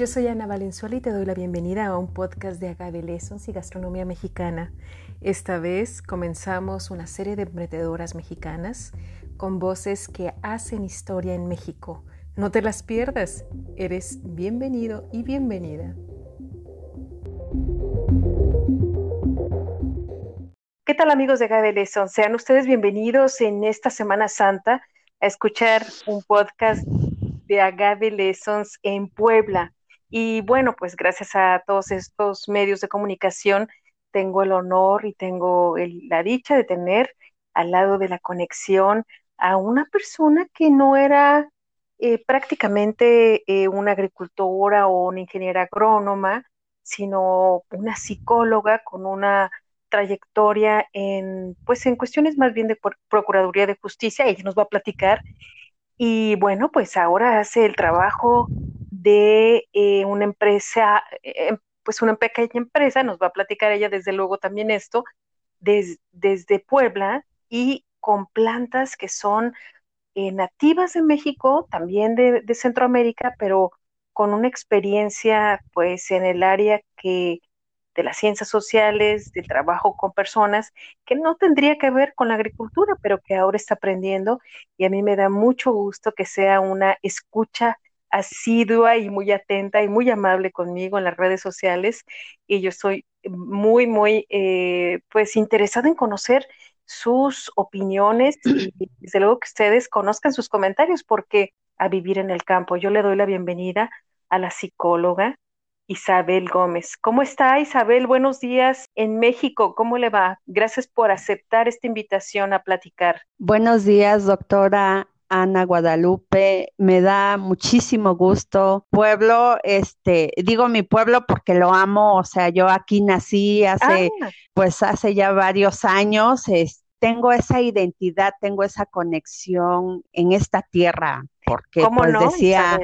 Yo soy Ana Valenzuela y te doy la bienvenida a un podcast de Agave Lessons y Gastronomía Mexicana. Esta vez comenzamos una serie de emprendedoras mexicanas con voces que hacen historia en México. No te las pierdas, eres bienvenido y bienvenida. ¿Qué tal amigos de Agave Lessons? Sean ustedes bienvenidos en esta Semana Santa a escuchar un podcast de Agave Lessons en Puebla. Y bueno, pues gracias a todos estos medios de comunicación, tengo el honor y tengo la dicha de tener al lado de la conexión a una persona que no era eh, prácticamente eh, una agricultora o una ingeniera agrónoma, sino una psicóloga con una trayectoria en, pues en cuestiones más bien de Procuraduría de Justicia, ella nos va a platicar. Y bueno, pues ahora hace el trabajo de eh, una empresa, eh, pues una pequeña empresa, nos va a platicar ella desde luego también esto, desde Puebla y con plantas que son eh, nativas de México, también de, de, Centroamérica, pero con una experiencia pues en el área que de las ciencias sociales, del trabajo con personas, que no tendría que ver con la agricultura, pero que ahora está aprendiendo y a mí me da mucho gusto que sea una escucha asidua y muy atenta y muy amable conmigo en las redes sociales y yo estoy muy, muy, eh, pues interesada en conocer sus opiniones y desde luego que ustedes conozcan sus comentarios porque a vivir en el campo. Yo le doy la bienvenida a la psicóloga Isabel Gómez. ¿Cómo está Isabel? Buenos días en México. ¿Cómo le va? Gracias por aceptar esta invitación a platicar. Buenos días, doctora. Ana Guadalupe, me da muchísimo gusto. Pueblo, este, digo mi pueblo porque lo amo, o sea, yo aquí nací hace, ah. pues hace ya varios años, tengo esa identidad, tengo esa conexión en esta tierra, porque pues decía,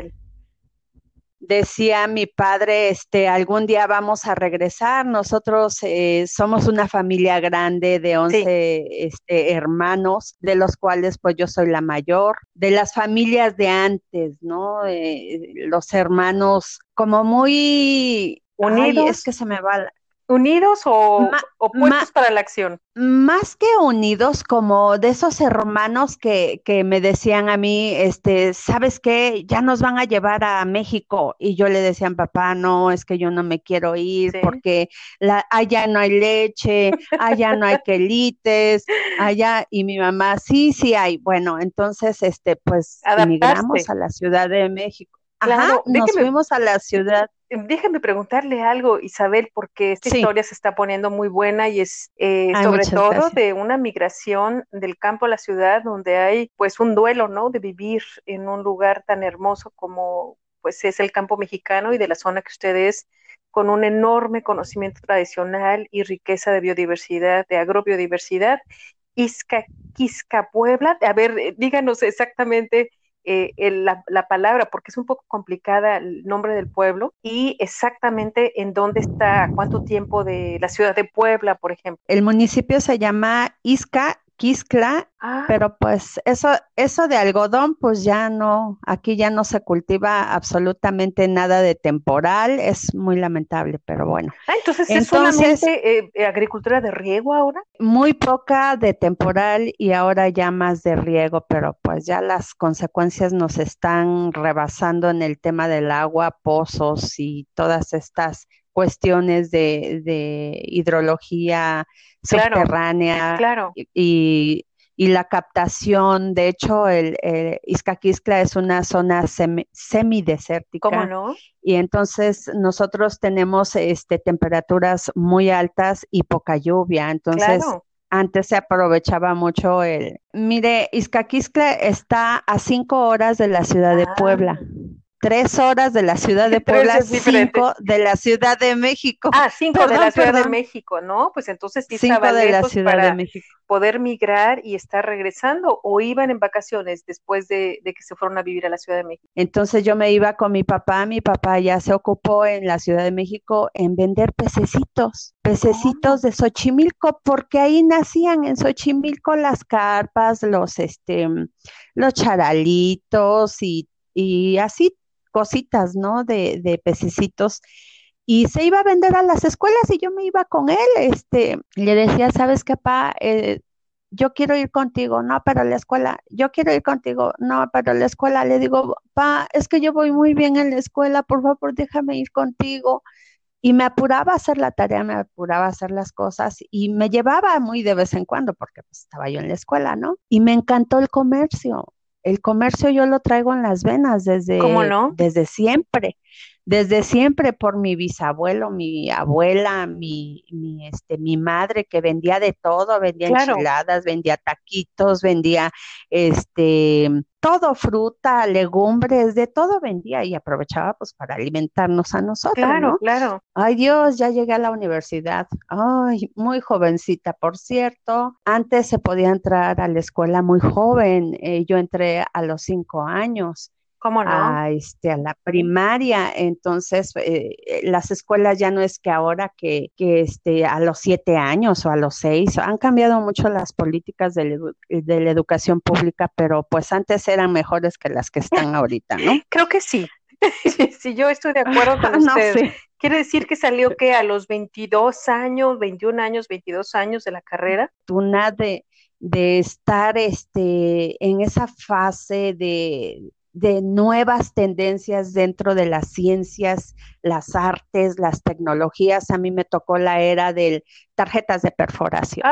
decía mi padre, este, algún día vamos a regresar. Nosotros eh, somos una familia grande de 11 este, hermanos, de los cuales pues yo soy la mayor. De las familias de antes, ¿no? Eh, los hermanos como muy unidos. es que se me va ¿Unidos o opuestos para la acción? Más que unidos, como de esos hermanos que, que me decían a mí, este, ¿sabes qué? Ya nos van a llevar a México. Y yo le decía a papá, no, es que yo no me quiero ir porque la, allá no hay leche, allá no hay quelites, allá, y mi mamá, sí, sí hay. Bueno, entonces, este, pues, emigramos a la Ciudad de México. Claro, nos fuimos a la ciudad déjame preguntarle algo, Isabel, porque esta historia se está poniendo muy buena y es eh, sobre todo de una migración del campo a la ciudad, donde hay pues un duelo, ¿no? De vivir en un lugar tan hermoso como pues es el campo mexicano y de la zona que ustedes con un enorme conocimiento tradicional y riqueza de biodiversidad, de agrobiodiversidad. Isca, Quisca Puebla, a ver, eh, díganos exactamente eh, la, palabra, porque es un poco complicada el nombre del pueblo, y exactamente en dónde está, cuánto tiempo de la ciudad de Puebla, por ejemplo. El municipio se llama Isca Quiscla, ah. pero pues eso, eso de algodón, pues ya no, aquí ya no se cultiva absolutamente nada de temporal, es muy lamentable, pero bueno. Ah, entonces, ¿es solamente eh, agricultura de riego ahora? Muy poca de temporal y ahora ya más de riego, pero pues ya las consecuencias nos están rebasando en el tema del agua, pozos y todas estas cuestiones de, de hidrología subterránea Y, y, la captación. De hecho, el, el es una zona semidesértica. ¿Cómo no? Y entonces nosotros tenemos este, temperaturas muy altas y poca lluvia. Entonces, antes se aprovechaba mucho el... Mire, Izcaquiscla está a cinco horas de la ciudad de ah. Puebla tres horas de la ciudad de Puebla, cinco de la Ciudad de México. Ah, cinco de la Ciudad de México, ¿no? Pues entonces sí cinco de la Ciudad para de México. poder migrar y estar regresando o iban en vacaciones después de, que se fueron a vivir a la Ciudad de México. Entonces yo me iba con mi papá, mi papá ya se ocupó en la Ciudad de México en vender pececitos, pececitos de Xochimilco, porque ahí nacían en Xochimilco las carpas, los este los charalitos y y así cositas, ¿no? De, de pececitos y se iba a vender a las escuelas y yo me iba con él, este, le decía, ¿sabes qué, pa? Eh, yo quiero ir contigo, no, pero la escuela, yo quiero ir contigo, no, pero la escuela, le digo, pa, es que yo voy muy bien en la escuela, por favor, déjame ir contigo. Y me apuraba a hacer la tarea, me apuraba a hacer las cosas y me llevaba muy de vez en cuando porque pues, estaba yo en la escuela, ¿no? Y me encantó el comercio. El comercio yo lo traigo en las venas desde, no? desde siempre desde siempre por mi bisabuelo, mi abuela, mi, mi, este, mi madre que vendía de todo, vendía enchiladas, vendía taquitos, vendía este todo, fruta, legumbres, de todo vendía y aprovechaba pues para alimentarnos a nosotros. Claro, claro. Ay Dios, ya llegué a la universidad. Ay, muy jovencita, por cierto. Antes se podía entrar a la escuela muy joven. Eh, yo entré a los cinco años a, este, a la primaria. Entonces, eh, eh, las escuelas ya no es que ahora que, que este, a los siete años o a los seis, han cambiado mucho las políticas de, de la educación pública, pero pues antes eran mejores que las que están ahorita, ¿no? Creo que sí. sí, yo estoy de acuerdo con usted. Quiere decir que salió que a los 22 años, 21 años, 22 años de la carrera. Una de, de estar este, en esa fase de, de nuevas tendencias dentro de las ciencias, las artes, las tecnologías. A mí me tocó la era de tarjetas de perforación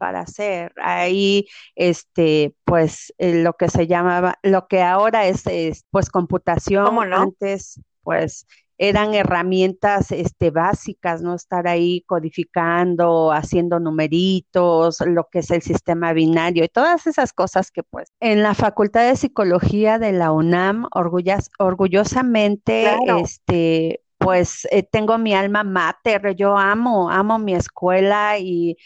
para hacer ahí, este, pues eh, lo que se llamaba, lo que ahora es, pues computación. Antes, pues eran herramientas este, básicas, ¿no? Estar ahí codificando, haciendo numeritos, lo que es el sistema binario y todas esas cosas que pues en la Facultad de Psicología de la UNAM, orgullosamente, este, pues eh, tengo mi alma mater, yo amo, amo mi escuela y,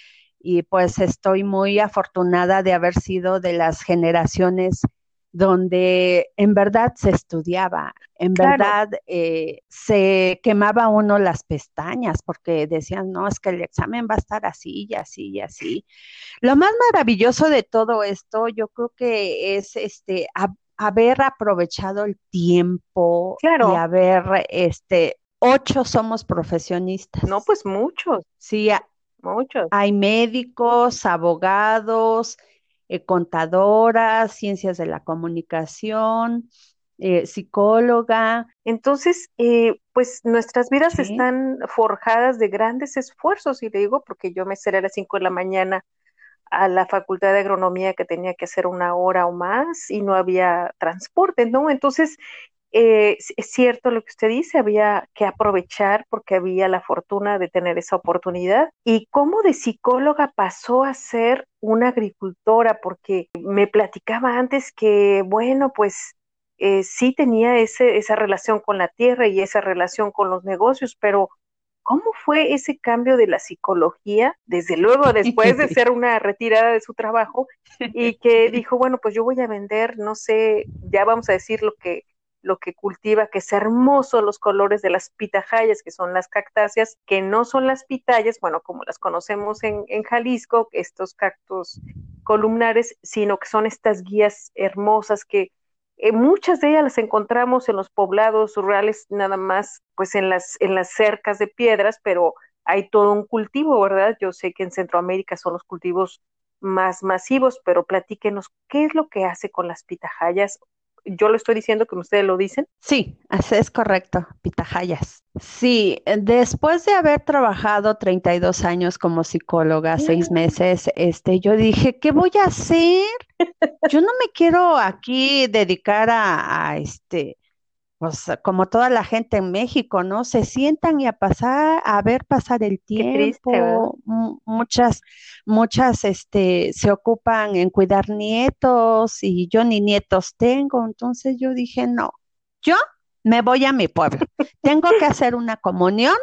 y pues estoy muy afortunada de haber sido de las generaciones donde en verdad se estudiaba, en verdad eh, se quemaba uno las pestañas porque decían, no, es que el examen va a estar así y así y así. Lo más maravilloso de todo esto, yo creo que es este haber aprovechado el tiempo y haber, este, ocho somos profesionistas. No, pues muchos. Sí, muchos. Hay médicos, abogados, eh, contadora, ciencias de la comunicación, eh, psicóloga. Entonces, eh, pues nuestras vidas están forjadas de grandes esfuerzos, y le digo porque yo me seré a las 5 de la mañana a la facultad de agronomía que tenía que hacer una hora o más y no había transporte, ¿no? Entonces, eh, es cierto lo que usted dice, había que aprovechar porque había la fortuna de tener esa oportunidad. ¿Y cómo de psicóloga pasó a ser una agricultora? Porque me platicaba antes que, bueno, pues eh, sí tenía ese, esa relación con la tierra y esa relación con los negocios, pero ¿cómo fue ese cambio de la psicología? Desde luego, después de ser una retirada de su trabajo y que dijo, bueno, pues yo voy a vender, no sé, ya vamos a decir lo que lo que cultiva, que es hermoso los colores de las pitahayas, que son las cactáceas, que no son las pitayas, bueno, como las conocemos en, Jalisco, estos cactus columnares, sino que son estas guías hermosas que eh, muchas de ellas las encontramos en los poblados rurales, nada más pues en las, en las cercas de piedras, pero hay todo un cultivo, ¿verdad? Yo sé que en Centroamérica son los cultivos más masivos, pero platíquenos qué es lo que hace con las pitahayas yo lo estoy diciendo como ustedes lo dicen. Sí, es correcto, pitahayas. Sí, después de haber trabajado 32 años como psicóloga, seis meses, este, yo dije, ¿qué voy a hacer? Yo no me quiero aquí dedicar a, a este, pues como toda la gente en México, ¿no? Se sientan y a pasar, a ver pasar el tiempo. muchas, muchas, este, se ocupan en cuidar nietos y yo ni nietos tengo. Entonces yo dije, no, yo me voy a mi pueblo. Tengo que hacer una comunión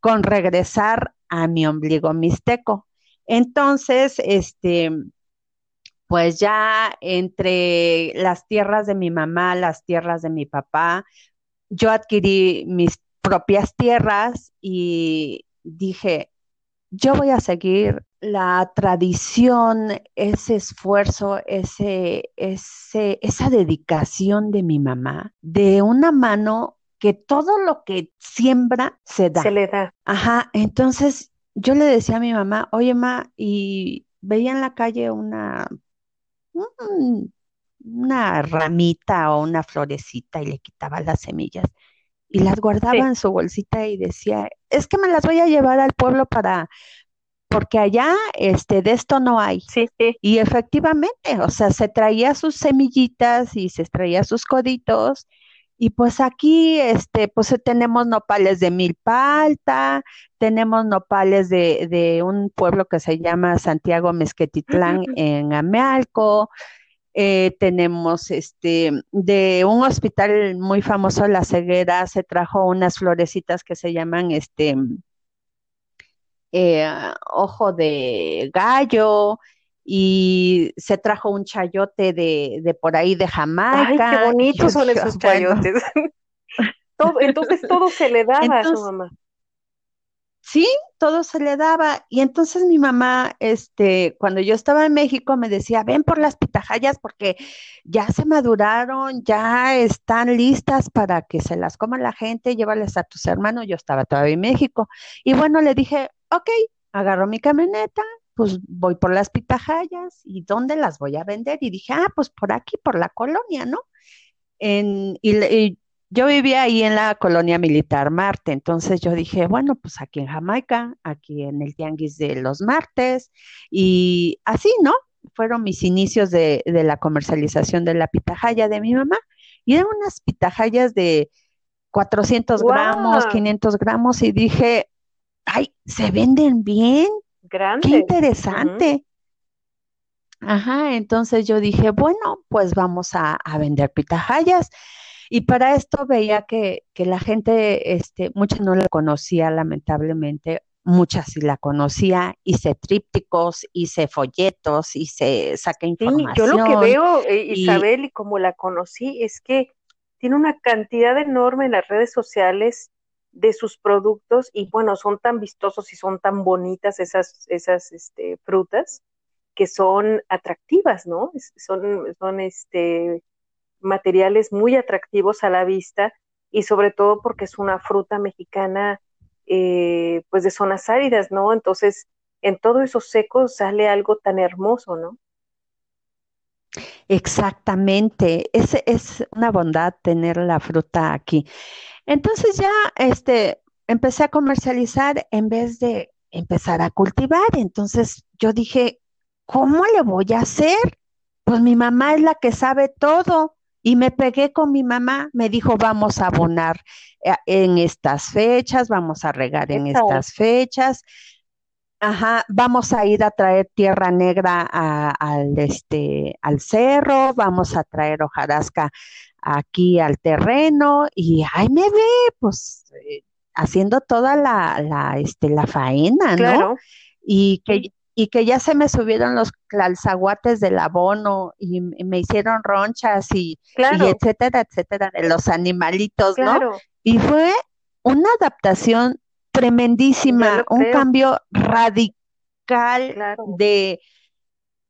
con regresar a mi ombligo mixteco. Entonces, este, pues ya entre las tierras de mi mamá, las tierras de mi papá, yo adquirí mis propias tierras y dije, yo voy a seguir la tradición, ese esfuerzo, ese, ese, esa dedicación de mi mamá, de una mano que todo lo que siembra se da. Se le da. Ajá, entonces yo le decía a mi mamá, oye, ma, y veía en la calle una, una ramita o una florecita y le quitaba las semillas y las guardaba en su bolsita y decía, es que me las voy a llevar al pueblo para, porque allá este, de esto no hay. Sí, sí. Y efectivamente, o sea, se traía sus semillitas y se traía sus coditos. Y pues aquí, este, pues tenemos nopales de milpalta, tenemos nopales de, de un pueblo que se llama Santiago Mezquetitlán en Amealco, eh, tenemos este de un hospital muy famoso, La Ceguera, se trajo unas florecitas que se llaman este eh, ojo de gallo y se trajo un chayote de, de por ahí de Jamaica. Ay, qué bonitos son esos chayotes. entonces todo se le daba a su mamá. Sí, todo se le daba. Y entonces mi mamá, este, cuando yo estaba en México, me decía, ven por las pitahayas porque ya se maduraron, ya están listas para que se las coma la gente, llévales a tus hermanos. Yo estaba todavía en México. Y bueno, le dije, ok, agarro mi camioneta, pues voy por las pitahayas y ¿dónde las voy a vender? Y dije, ah, pues por aquí, por la colonia, ¿no? En, y, yo vivía ahí en la colonia militar Marte, entonces yo dije, bueno, pues aquí en Jamaica, aquí en el Tianguis de los martes, y así, ¿no? Fueron mis inicios de, de la comercialización de la pitahaya de mi mamá, y eran unas pitahayas de 400 gramos, 500 gramos, y dije, ay, se venden bien. Grande. Qué interesante. Ajá, entonces yo dije, bueno, pues vamos a, vender pitahayas. Y para esto veía que, que, la gente, este, mucha no la conocía, lamentablemente, muchas sí la conocía, hice trípticos, hice folletos, hice, saqué información. yo lo que veo, eh, Isabel, y como la conocí, es que tiene una cantidad enorme en las redes sociales de sus productos y bueno, son tan vistosos y son tan bonitas esas, esas este, frutas que son atractivas, ¿no? Son, son este, materiales muy atractivos a la vista y sobre todo porque es una fruta mexicana eh, pues de zonas áridas, ¿no? Entonces, en todo eso seco sale algo tan hermoso, ¿no? Exactamente, es, es una bondad tener la fruta aquí. Entonces ya este, empecé a comercializar en vez de empezar a cultivar. Entonces yo dije, ¿cómo le voy a hacer? Pues mi mamá es la que sabe todo. Y me pegué con mi mamá, me dijo, vamos a abonar eh, en estas fechas, vamos a regar en estas fechas. Ajá, vamos a ir a traer tierra negra al, este, al cerro, vamos a traer hojarasca aquí al terreno y ahí me ve, pues, eh, haciendo toda la, la, este, la faena, ¿no? Y que, y que ya se me subieron los calzaguates del abono y, me hicieron ronchas y, etcétera, etcétera, de los animalitos, ¿no? Y fue una adaptación tremendísima, un cambio radical de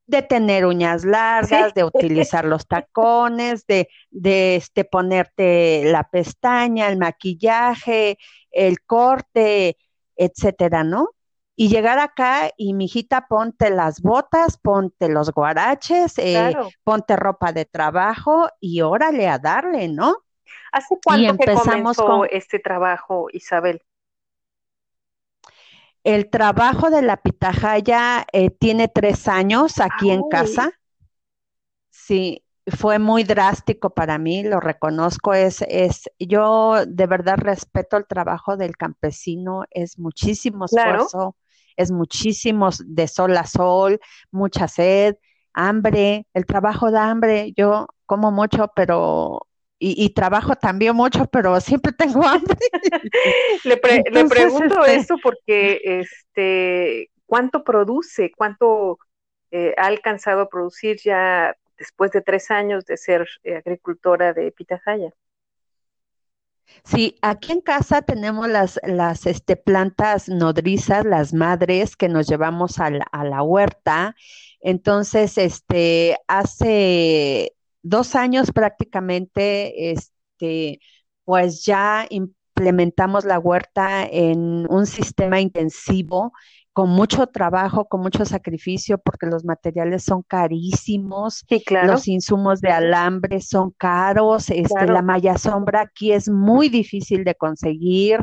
de tener uñas largas, de utilizar los tacones, de, de este, ponerte la pestaña, el maquillaje, el corte, etcétera, ¿no? Y llegar acá y mijita, ponte las botas, ponte los guaraches, eh, ponte ropa de trabajo y órale a darle, ¿no? ¿Hace cuánto empezamos con este trabajo, Isabel? El trabajo de la pitahaya eh, tiene tres años aquí en casa. Sí, fue muy drástico para mí, lo reconozco. Es, es, yo de verdad respeto el trabajo del campesino, es muchísimo esfuerzo, es muchísimo de sol a sol, mucha sed, hambre. El trabajo da hambre. Yo como mucho, pero y, trabajo también mucho, pero siempre tengo hambre. le, pregunto este esto porque, este, ¿cuánto produce? ¿Cuánto eh, ha alcanzado a producir ya después de tres años de ser eh, agricultora de pitahaya? Sí, aquí en casa tenemos las, las este, plantas nodrizas, las madres que nos llevamos a la, a la huerta. Entonces, este, hace dos años prácticamente, este, pues ya implementamos la huerta en un sistema intensivo con mucho trabajo, con mucho sacrificio, porque los materiales son carísimos, Sí, claro, los insumos de alambre son caros, este, la malla sombra aquí es muy difícil de conseguir.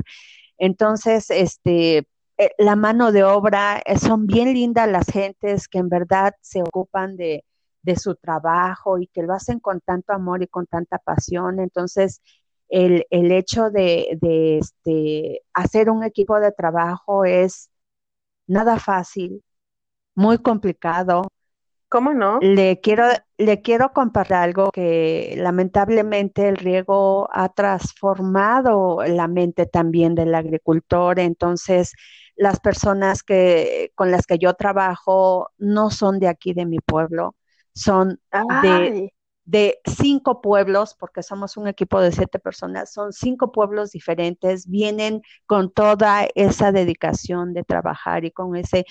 Entonces, este, eh, la mano de obra, eh, son bien lindas las gentes que en verdad se ocupan de, de su trabajo y que lo hacen con tanto amor y con tanta pasión. Entonces, el, el hecho de, de este, hacer un equipo de trabajo es nada fácil, muy complicado. ¿Cómo no? Le quiero, le quiero compartir algo que lamentablemente el riego ha transformado la mente también del agricultor. Entonces, las personas que, con las que yo trabajo no son de aquí, de mi pueblo, son de, de cinco pueblos, porque somos un equipo de siete personas, son cinco pueblos diferentes, vienen con toda esa dedicación de trabajar y con ese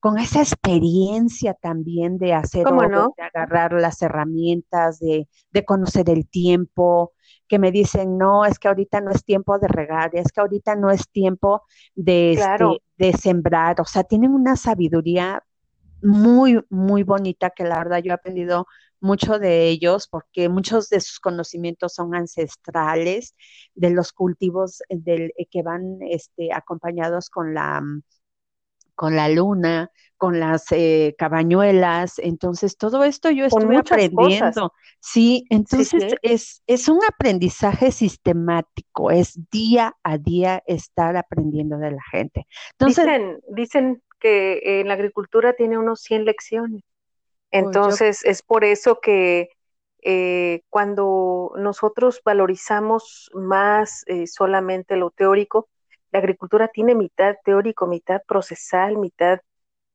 con esa experiencia también de hacer de agarrar las herramientas, de, de conocer el tiempo, que me dicen, no, es que ahorita no es tiempo de regar, es que ahorita no es tiempo de, Claro, este, de sembrar, o sea, tienen una sabiduría muy, muy bonita que la verdad yo he aprendido mucho de ellos porque muchos de sus conocimientos son ancestrales de los cultivos del, eh, que van este, acompañados con la con la luna, con las eh, cabañuelas. Entonces, todo esto yo estuve cosas. aprendiendo. Sí, Sí, entonces sí. es, es un aprendizaje sistemático, es día a día estar aprendiendo de la gente. Entonces, Dicen, dicen que en la agricultura tiene unos 100 lecciones. pues yo, Entonces, es por eso que eh, cuando nosotros valorizamos más eh, solamente lo teórico, la agricultura tiene mitad teórico, mitad procesal, mitad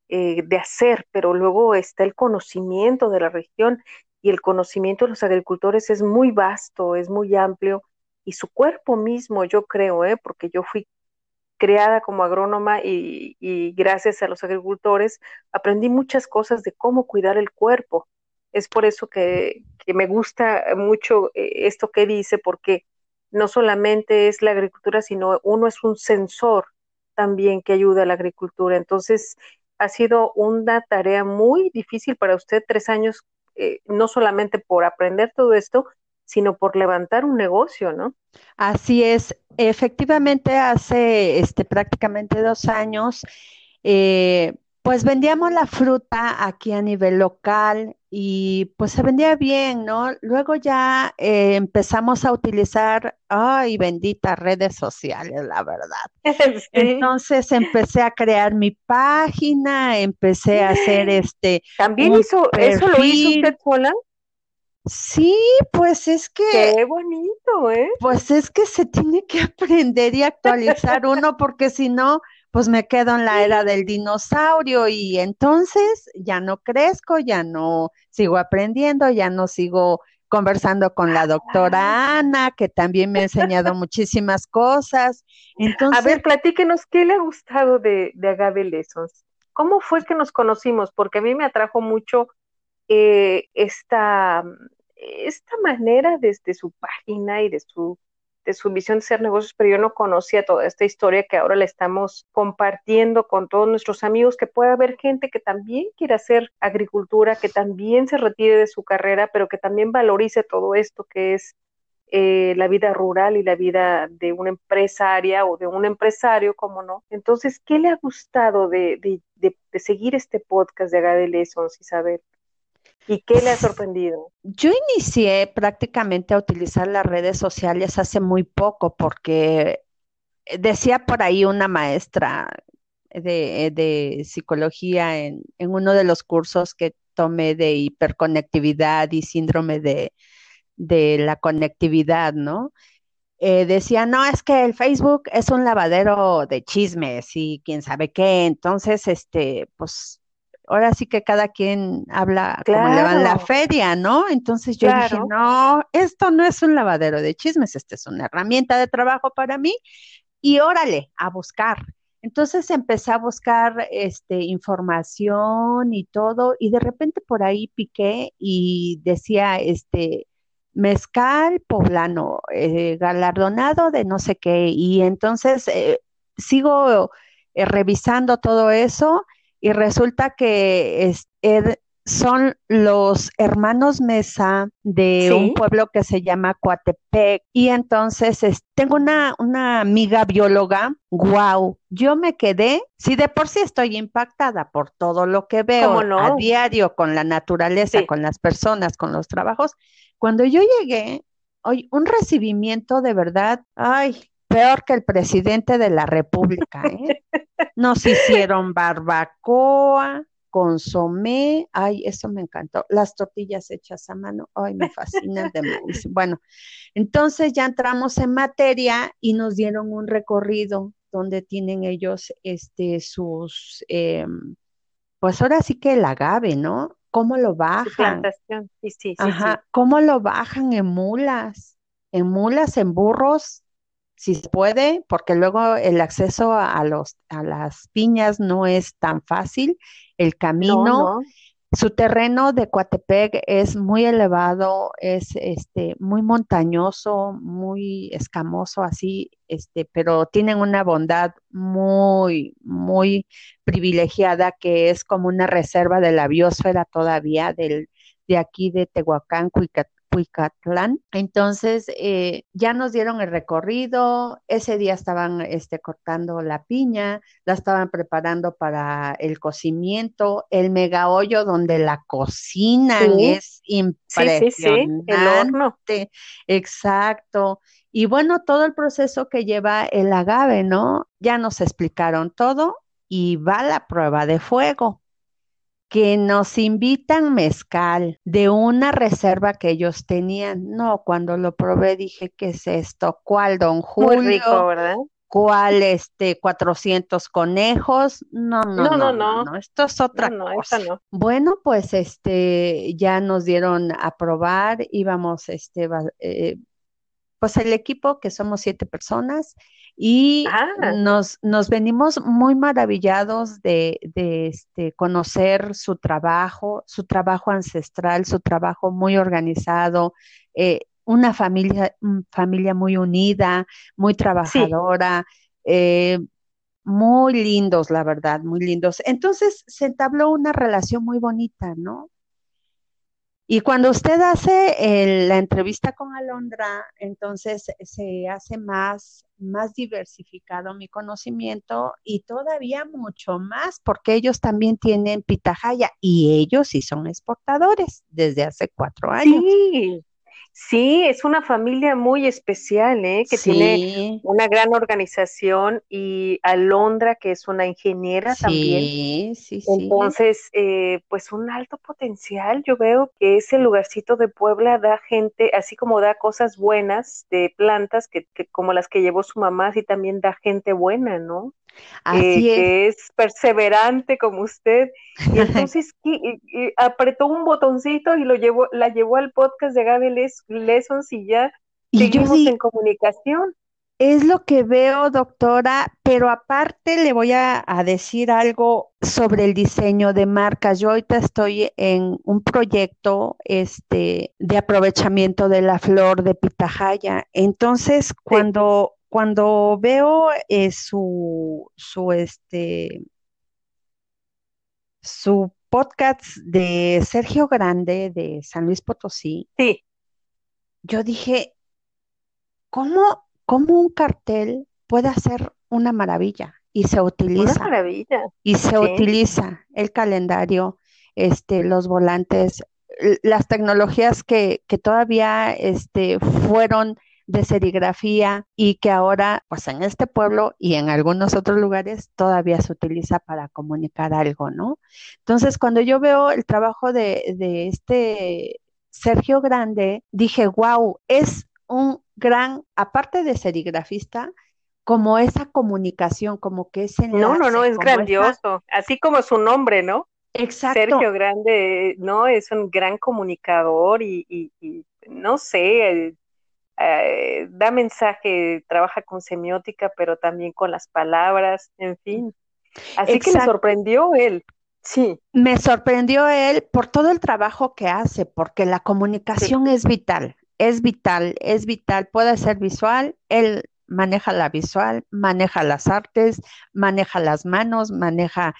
eh, de hacer, pero luego está el conocimiento de la región y el conocimiento de los agricultores es muy vasto, es muy amplio y su cuerpo mismo, yo creo, ¿eh? porque yo fui creada como agrónoma y, gracias a los agricultores aprendí muchas cosas de cómo cuidar el cuerpo. Es por eso que, que me gusta mucho eh, esto que dice, porque no solamente es la agricultura, sino uno es un sensor también que ayuda a la agricultura. Entonces, ha sido una tarea muy difícil para usted, tres años, eh, no solamente por aprender todo esto, sino por levantar un negocio, ¿no? así es, efectivamente hace este, prácticamente dos años, eh, pues vendíamos la fruta aquí a nivel local y pues se vendía bien, ¿no? Luego ya eh, empezamos a utilizar, ay, benditas redes sociales, la verdad. sí. Entonces empecé a crear mi página, empecé a hacer este También hizo, eso lo hizo usted sola. Sí, pues es que, Qué bonito, ¿eh? pues es que se tiene que aprender y actualizar uno, porque si no, pues me quedo en la era del dinosaurio y entonces ya no crezco, ya no sigo aprendiendo, ya no sigo conversando con la doctora Ana, que también me ha enseñado muchísimas cosas. A Entonces, ver, platíquenos, ¿qué le ha gustado de, de Agave Lessons? ¿Cómo fue que nos conocimos? Porque a mí me atrajo mucho eh, esta, esta manera desde su página y de su, de su visión de hacer negocios, pero yo no conocía toda esta historia que ahora la estamos compartiendo con todos nuestros amigos, que puede haber gente que también quiera hacer agricultura, que también se retire de su carrera, pero que también valorice todo esto que es eh, la vida rural y la vida de una empresaria o de un empresario, como no. Entonces, ¿qué le ha gustado de, de, de, de seguir este podcast de Agave Lessons, Isabel? ¿Y qué le ha sorprendido? yo inicié prácticamente a utilizar las redes sociales hace muy poco porque decía por ahí una maestra de, de psicología en, en, uno de los cursos que tomé de hiperconectividad y síndrome de, de la conectividad, ¿no? Eh, decía, no, es que el Facebook es un lavadero de chismes y quién sabe qué. Entonces, este, pues ahora sí que cada quien habla como le va en la feria, ¿no? Entonces yo dije, no, esto no es un lavadero de chismes, esta es una herramienta de trabajo para mí y órale, a buscar. Entonces empecé a buscar este, información y todo, y de repente por ahí piqué y decía, este, mezcal poblano, eh, galardonado de no sé qué, y entonces eh, sigo eh, revisando todo eso y resulta que es, son los hermanos Mesa de un pueblo que se llama Coatepec. Y entonces tengo una, una amiga bióloga, wow, yo me quedé, si de por sí estoy impactada por todo lo que veo a diario con la naturaleza, con las personas, con los trabajos, cuando yo llegué, hoy un recibimiento de verdad, ay, peor que el presidente de la República, ¿eh? Nos hicieron barbacoa, consomé, ay, eso me encantó. Las tortillas hechas a mano, ay, me fascinan de maíz. Bueno, entonces ya entramos en materia y nos dieron un recorrido donde tienen ellos este sus, em, pues ahora sí que el agave, ¿no? ¿Cómo lo bajan? Sí, sí, Ajá, ¿cómo lo bajan en mulas? En mulas, en burros, si se puede, porque luego el acceso a, los, a las piñas no es tan fácil, el camino, su terreno de Coatepec es muy elevado, es este muy montañoso, muy escamoso así, este, pero tienen una bondad muy, muy privilegiada que es como una reserva de la biosfera todavía del, de aquí de Tehuacán, Cuicat, Huicatlán. Entonces, eh, ya nos dieron el recorrido, ese día estaban este, cortando la piña, la estaban preparando para el cocimiento, el mega hoyo donde la cocinan es impresionante. Sí, el horno. Exacto. Y bueno, todo el proceso que lleva el agave, ¿no? Ya nos explicaron todo y va la prueba de fuego que nos invitan mezcal de una reserva que ellos tenían. No, cuando lo probé dije, ¿qué es esto? ¿Cuál, don Julio? Muy rico, ¿verdad? ¿Cuál, este, 400 conejos? No, no, no, no, no, esto es otra cosa. No. Bueno, pues, este, ya nos dieron a probar, íbamos, este, eh, pues el equipo, que somos siete personas, y ah. nos, nos venimos muy maravillados de, de este, conocer su trabajo, su trabajo ancestral, su trabajo muy organizado, eh, una familia, familia muy unida, muy trabajadora, eh, muy lindos, la verdad, muy lindos. Entonces se entabló una relación muy bonita, ¿no? Y cuando usted hace la entrevista con Alondra, entonces se hace más, más diversificado mi conocimiento y todavía mucho más porque ellos también tienen pitahaya y ellos sí son exportadores desde hace cuatro años. Sí, Sí, es una familia muy especial, ¿eh? que tiene una gran organización y Alondra, que es una ingeniera también. Sí, sí, Entonces, eh, pues un alto potencial. Yo veo que ese lugarcito de Puebla da gente, así como da cosas buenas de plantas, que, que como las que llevó su mamá, así también da gente buena, ¿no? Así que es perseverante como usted. Y entonces apretó un botoncito y lo llevó, la llevó al podcast de Gaby Lessons y ya seguimos en comunicación. Es lo que veo, doctora, pero aparte le voy a, decir algo sobre el diseño de marcas. Yo ahorita estoy en un proyecto este, de aprovechamiento de la flor de pitahaya. Entonces, cuando cuando veo eh, su, su, este, su podcast de Sergio Grande de San Luis Potosí, sí. yo dije, ¿cómo, cómo un cartel puede hacer una maravilla? Y se utiliza. Una maravilla. Y se utiliza el calendario, este, los volantes, las tecnologías que, que todavía este, fueron de serigrafía y que ahora, pues en este pueblo y en algunos otros lugares todavía se utiliza para comunicar algo, ¿no? Entonces, cuando yo veo el trabajo de, de este Sergio Grande, dije, wow, es un gran, aparte de serigrafista, como esa comunicación, como que ese No, no, no, es grandioso, así como su nombre, ¿no? Exacto. Sergio Grande, ¿no? Es un gran comunicador y, no sé, eh, da mensaje, trabaja con semiótica, pero también con las palabras, en fin. Así que me sorprendió él. Sí. Me sorprendió él por todo el trabajo que hace, porque la comunicación es vital, es vital, es vital, puede ser visual, él maneja la visual, maneja las artes, maneja las manos, maneja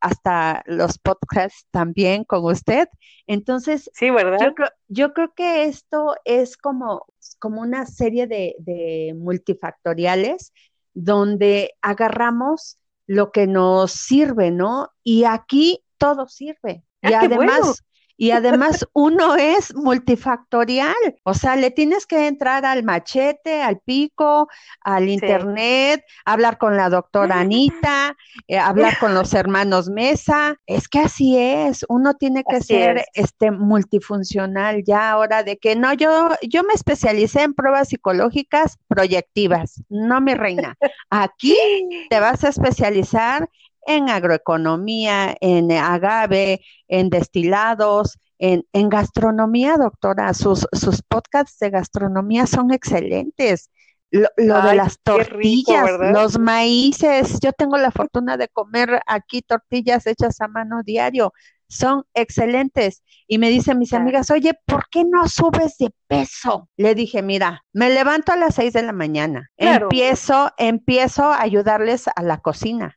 hasta los podcasts también con usted. Entonces, sí, ¿verdad? Yo, creo, yo creo que esto es como, como una serie de, de multifactoriales donde agarramos lo que nos sirve, ¿no? Y aquí todo sirve. Y ah, además, y además uno es multifactorial, o sea, le tienes que entrar al machete, al pico, al internet, hablar con la doctora Anita, eh, hablar con los hermanos Mesa. Es que así es, uno tiene que ser este multifuncional ya ahora de que no, yo, yo me especialicé en pruebas psicológicas proyectivas, no mi reina. Aquí te vas a especializar en agroeconomía, en agave, en destilados, en, gastronomía, doctora. Sus, sus podcasts de gastronomía son excelentes. Lo, de las tortillas, los maíces. Yo tengo la fortuna de comer aquí tortillas hechas a mano diario. Son excelentes. Y me dicen mis amigas, oye, ¿por qué no subes de peso? Le dije, mira, me levanto a las seis de la mañana. Empiezo, empiezo a ayudarles a la cocina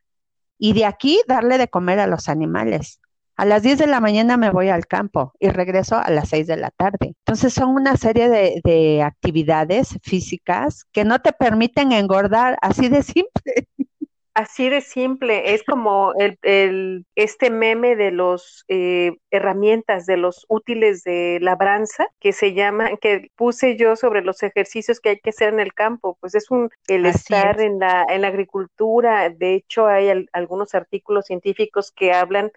y de aquí darle de comer a los animales. A las 10 de la mañana me voy al campo y regreso a las 6 de la tarde. Entonces son una serie de, actividades físicas que no te permiten engordar así de simple. Así de simple, es como el, este meme de los eh, herramientas, de los útiles de labranza, que se llama, que puse yo sobre los ejercicios que hay que hacer en el campo, pues es un, el estar en la, en la agricultura, de hecho hay algunos artículos científicos que hablan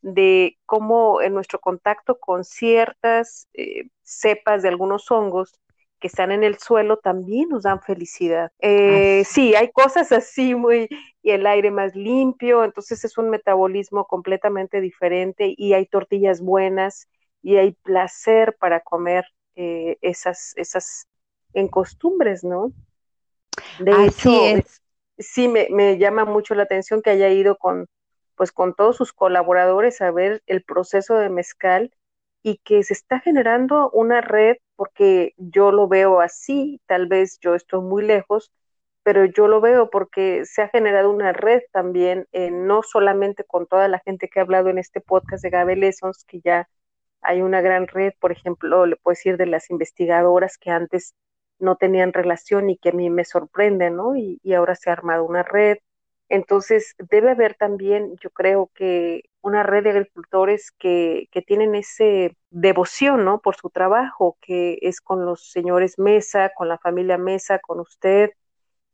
de cómo en nuestro contacto con ciertas eh, cepas de algunos hongos, que están en el suelo también nos dan felicidad. Eh, sí, hay cosas así muy, y el aire más limpio, entonces es un metabolismo completamente diferente y hay tortillas buenas y hay placer para comer eh, esas, esas en costumbres, ¿no? De hecho, sí me, me llama mucho la atención que haya ido con, pues con todos sus colaboradores a ver el proceso de mezcal y que se está generando una red, porque yo lo veo así, tal vez yo estoy muy lejos, pero yo lo veo porque se ha generado una red también, eh, no solamente con toda la gente que ha hablado en este podcast de Gabe Lessons, que ya hay una gran red, por ejemplo, le puedo decir de las investigadoras que antes no tenían relación y que a mí me sorprenden, ¿no? Y, y ahora se ha armado una red, entonces, debe haber también, yo creo que una red de agricultores que, que tienen ese devoción, ¿no? Por su trabajo, que es con los señores Mesa, con la familia Mesa, con usted.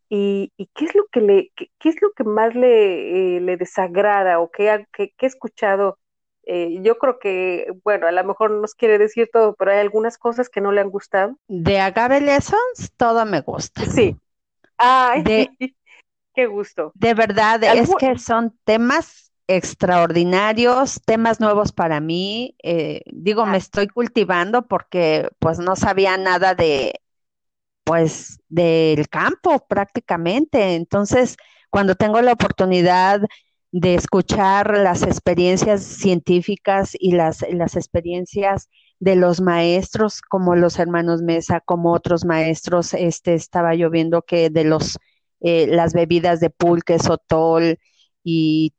¿Y, y qué es lo que le, qué, es lo que más le, eh, le desagrada o qué ha escuchado? Eh, yo creo que, bueno, a lo mejor no nos quiere decir todo, pero hay algunas cosas que no le han gustado. De Agave Lessons, todo me gusta. Sí. Ay, de, Qué gusto. De verdad, es que son temas extraordinarios, temas nuevos para mí. Eh, digo, me estoy cultivando porque pues no sabía nada de, pues, del campo prácticamente. Entonces, cuando tengo la oportunidad de escuchar las experiencias científicas y las, las experiencias de los maestros, como los hermanos Mesa, como otros maestros, este, estaba yo viendo que de los eh, las bebidas de pulque, sotol y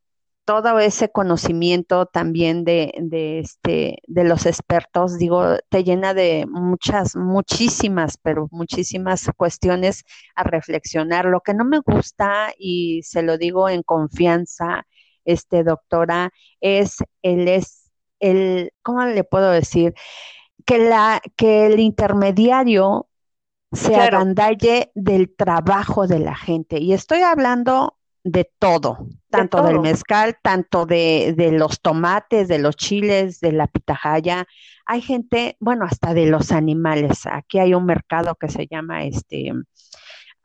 todo ese conocimiento también de, de, este, de los expertos, digo, te llena de muchas, muchísimas, pero muchísimas cuestiones a reflexionar. Lo que no me gusta, y se lo digo en confianza, este, doctora, es el, es el, ¿cómo le puedo decir? Que, la, que el intermediario se agandalle del trabajo de la gente. Y estoy hablando de todo, tanto del mezcal, tanto de, de, los tomates, de los chiles, de la pitahaya. Hay gente, bueno, hasta de los animales. Aquí hay un mercado que se llama este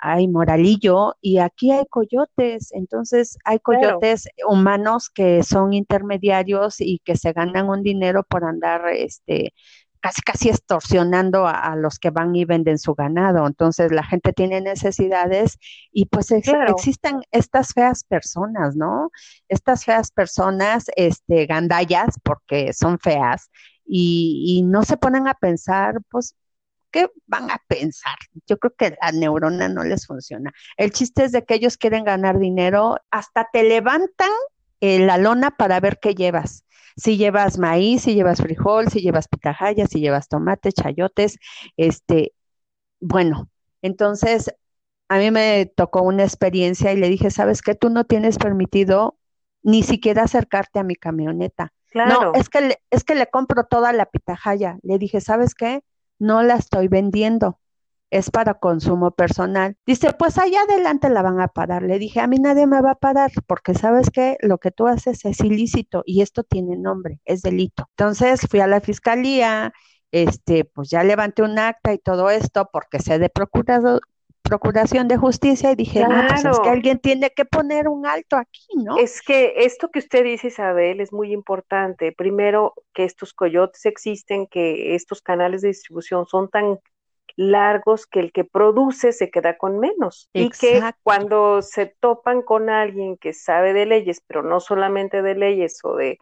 hay moralillo y aquí hay coyotes. Entonces hay coyotes humanos que son intermediarios y que se ganan un dinero por andar este casi casi extorsionando a, los que van y venden su ganado. Entonces la gente tiene necesidades y pues existen estas feas personas, ¿no? Estas feas personas, este, gandallas, porque son feas, y, y no se ponen a pensar, pues, ¿qué van a pensar? Yo creo que la neurona no les funciona. El chiste es de que ellos quieren ganar dinero, hasta te levantan eh, la lona para ver qué llevas si llevas maíz, si llevas frijol, si llevas pitahaya, si llevas tomate, chayotes, este, bueno, entonces a mí me tocó una experiencia y le dije, ¿sabes qué? Tú no tienes permitido ni siquiera acercarte a mi camioneta. No, es que, le, es que le compro toda la pitahaya. Le dije, ¿sabes qué? No la estoy vendiendo es para consumo personal. Dice, pues allá adelante la van a parar. Le dije, a mí nadie me va a parar porque sabes que lo que tú haces es ilícito y esto tiene nombre, es delito. Entonces fui a la fiscalía, este, pues ya levanté un acta y todo esto porque sé de procurado, procuración de justicia y dije, no, pues es que alguien tiene que poner un alto aquí, ¿no? Es que esto que usted dice, Isabel, es muy importante. Primero, que estos coyotes existen, que estos canales de distribución son tan largos que el que produce se queda con menos. Y que cuando se topan con alguien que sabe de leyes, pero no solamente de leyes o de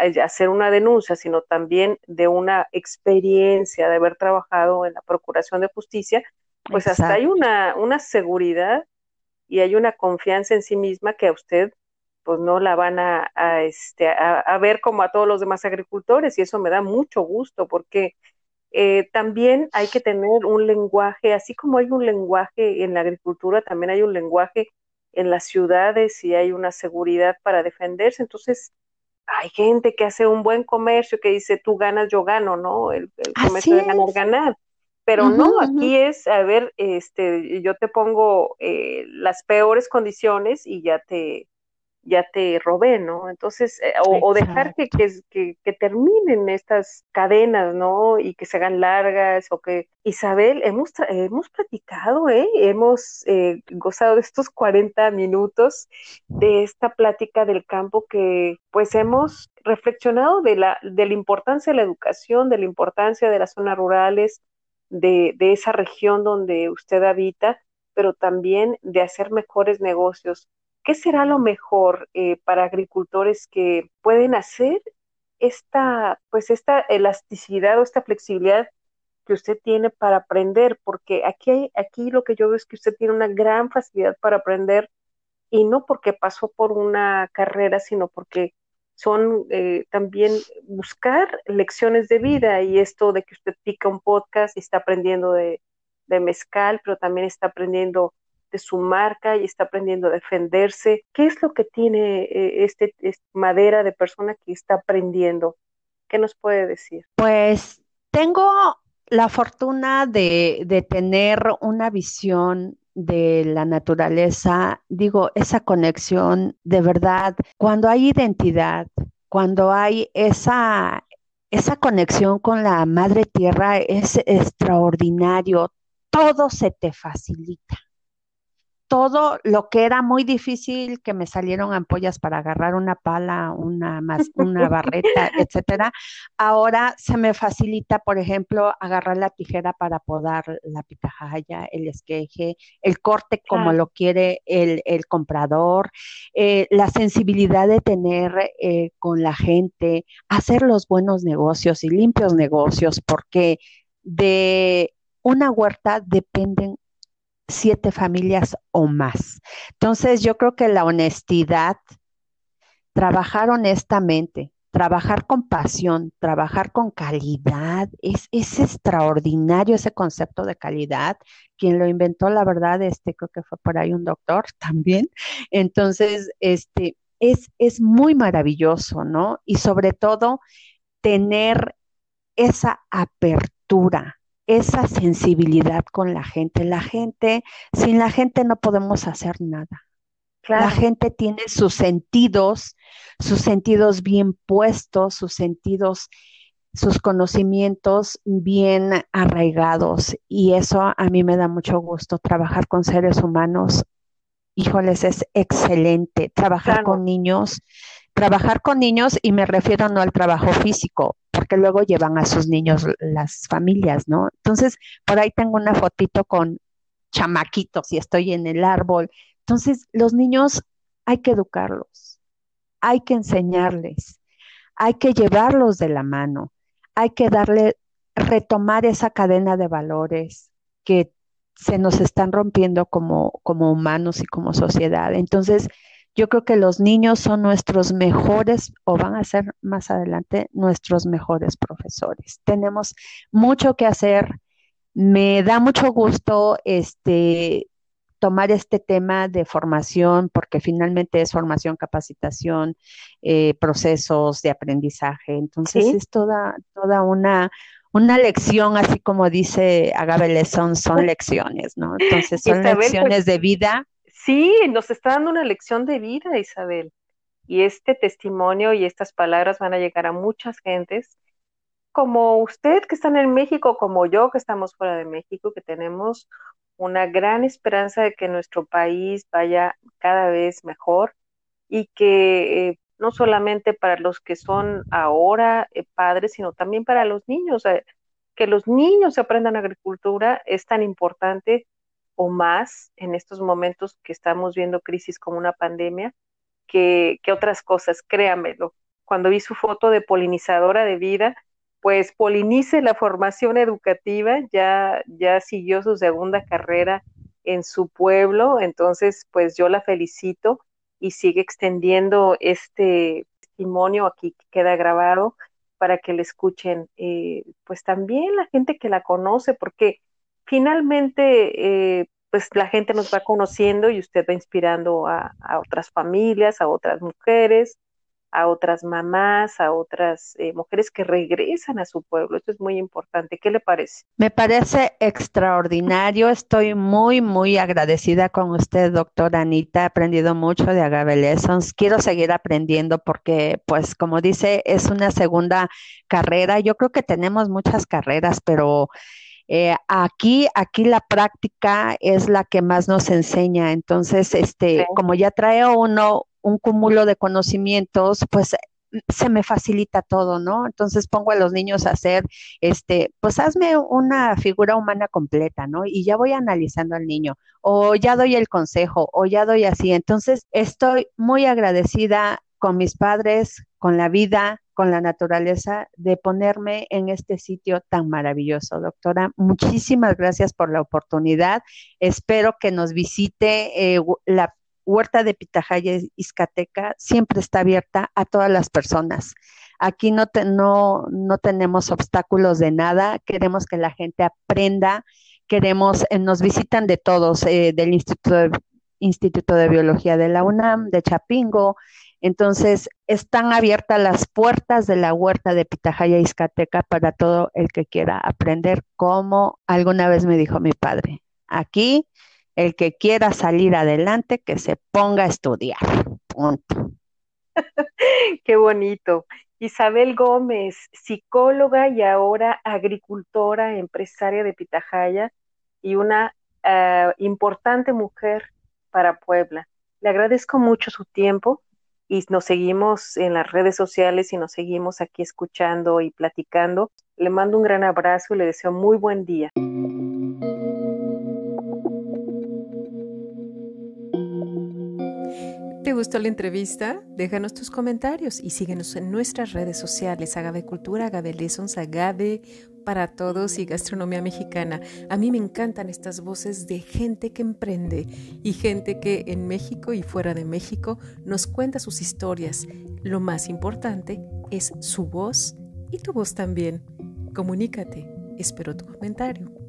eh, hacer una denuncia, sino también de una experiencia de haber trabajado en la Procuración de Justicia, pues hasta hay una, una seguridad y hay una confianza en sí misma que a usted pues no la van a, este, a, ver como a todos los demás agricultores y eso me da mucho gusto porque eh, también hay que tener un lenguaje, así como hay un lenguaje en la agricultura, también hay un lenguaje en las ciudades y hay una seguridad para defenderse. Entonces, hay gente que hace un buen comercio que dice tú ganas, yo gano, ¿no? El, comercio de ganar, ganar. Pero no, aquí es, a ver, este, yo te pongo eh, las peores condiciones y ya te, ya te robé, ¿no? Entonces, eh, o, dejar que, que, que, terminen estas cadenas, ¿no? Y que se hagan largas, o que, Isabel, hemos, hemos platicado, ¿eh? Hemos eh, gozado de estos 40 minutos de esta plática del campo que, pues, hemos reflexionado de la, de la importancia de la educación, de la importancia de las zonas rurales, de, de esa región donde usted habita, pero también de hacer mejores negocios ¿Qué será lo mejor eh, para agricultores que pueden hacer esta, pues esta elasticidad o esta flexibilidad que usted tiene para aprender? Porque aquí, hay, aquí lo que yo veo es que usted tiene una gran facilidad para aprender y no porque pasó por una carrera, sino porque son eh, también buscar lecciones de vida y esto de que usted pica un podcast y está aprendiendo de, de mezcal, pero también está aprendiendo su marca y está aprendiendo a defenderse. ¿Qué es lo que tiene eh, este, madera de persona que está aprendiendo? ¿Qué nos puede decir? Pues tengo la fortuna de, de tener una visión de la naturaleza, digo, esa conexión de verdad, cuando hay identidad, cuando hay esa, esa conexión con la madre tierra, es extraordinario, todo se te facilita todo lo que era muy difícil, que me salieron ampollas para agarrar una pala, una, una barreta, etcétera, ahora se me facilita, por ejemplo, agarrar la tijera para podar la pitahaya, el esqueje, el corte como lo quiere el, comprador, eh, la sensibilidad de tener eh, con la gente, hacer los buenos negocios y limpios negocios, porque de una huerta dependen siete familias o más. Entonces, yo creo que la honestidad, trabajar honestamente, trabajar con pasión, trabajar con calidad, es, es, extraordinario ese concepto de calidad. Quien lo inventó, la verdad, este, creo que fue por ahí un doctor también. Entonces, este, es, es muy maravilloso, ¿no? Y sobre todo, tener esa apertura, esa sensibilidad con la gente. La gente, sin la gente no podemos hacer nada. La gente tiene sus sentidos, sus sentidos bien puestos, sus sentidos sus conocimientos bien arraigados y eso a mí me da mucho gusto. Trabajar con seres humanos, híjoles, es excelente. Trabajar con niños, trabajar con niños y me refiero no al trabajo físico, porque luego llevan a sus niños las familias, ¿no? Entonces, por ahí tengo una fotito con chamaquitos y estoy en el árbol. Entonces, los niños hay que educarlos, hay que enseñarles, hay que llevarlos de la mano hay que darle, retomar esa cadena de valores que se nos están rompiendo como, como humanos y como sociedad. Entonces, yo creo que los niños son nuestros mejores o van a ser más adelante nuestros mejores profesores. Tenemos mucho que hacer. Me da mucho gusto este tomar este tema de formación, porque finalmente es formación, capacitación, eh, procesos de aprendizaje. Entonces es toda, toda una, una lección, así como dice Agave son lecciones, ¿no? Entonces son pues, lecciones de vida. Sí, nos está dando una lección de vida, Isabel. Y este testimonio y estas palabras van a llegar a muchas gentes, como usted que está en México, como yo que estamos fuera de México, que tenemos una gran esperanza de que nuestro país vaya cada vez mejor y que eh, no solamente para los que son ahora eh, padres, sino también para los niños, que los niños aprendan agricultura es tan importante o más en estos momentos que estamos viendo crisis como una pandemia que, otras cosas, créanmelo. Cuando vi su foto de polinizadora de vida, pues polinice la formación educativa, ya, ya siguió su segunda carrera en su pueblo, entonces pues yo la felicito y sigue extendiendo este testimonio aquí que queda grabado para que le escuchen eh, pues también la gente que la conoce, porque finalmente eh, pues la gente nos va conociendo y usted va inspirando a otras familias, a otras mujeres, a otras mamás, a otras eh, mujeres que regresan a su pueblo. Esto es muy importante. ¿Qué le parece? Me parece extraordinario. Estoy muy, muy agradecida con usted, doctora Anita. He aprendido mucho de Agave Lessons. Quiero seguir aprendiendo porque, pues, como dice, es una segunda carrera. Yo creo que tenemos muchas carreras, pero... Eh, aquí, aquí la práctica es la que más nos enseña. Entonces, este, como ya trae uno un cúmulo de conocimientos, pues se me facilita todo, ¿no? Entonces pongo a los niños a hacer, este, pues hazme una figura humana completa, ¿no? Y ya voy analizando al niño, o ya doy el consejo, o ya doy así. Entonces estoy muy agradecida con mis padres, con la vida, con la naturaleza, de ponerme en este sitio tan maravilloso. Doctora, muchísimas gracias por la oportunidad. Espero que nos visite eh, la Huerta de Pitahaya Izcateca siempre está abierta a todas las personas. Aquí no, no, no tenemos obstáculos de nada, queremos que la gente aprenda, queremos, eh, nos visitan de todos, eh, del Instituto de, Instituto de Biología de la UNAM, de Chapingo, entonces, están abiertas las puertas de la huerta de Pitahaya Izcateca para todo el que quiera aprender, como alguna vez me dijo mi padre. Aquí el que quiera salir adelante, que se ponga a estudiar. Punto. Qué bonito. Isabel Gómez, psicóloga y ahora agricultora, empresaria de Pitahaya y una eh, importante mujer para Puebla. Le agradezco mucho su tiempo y nos seguimos en las redes sociales y nos seguimos aquí escuchando y platicando. Le mando un gran abrazo y le deseo muy buen día. ¿Te gustó la entrevista? Déjanos tus comentarios y síguenos en nuestras redes sociales, Agave Cultura, Agave Lessons, para todos y gastronomía mexicana. A mí me encantan estas voces de gente que emprende y gente que en México y fuera de México nos cuenta sus historias. Lo más importante es su voz y tu voz también. Comunícate. Espero tu comentario.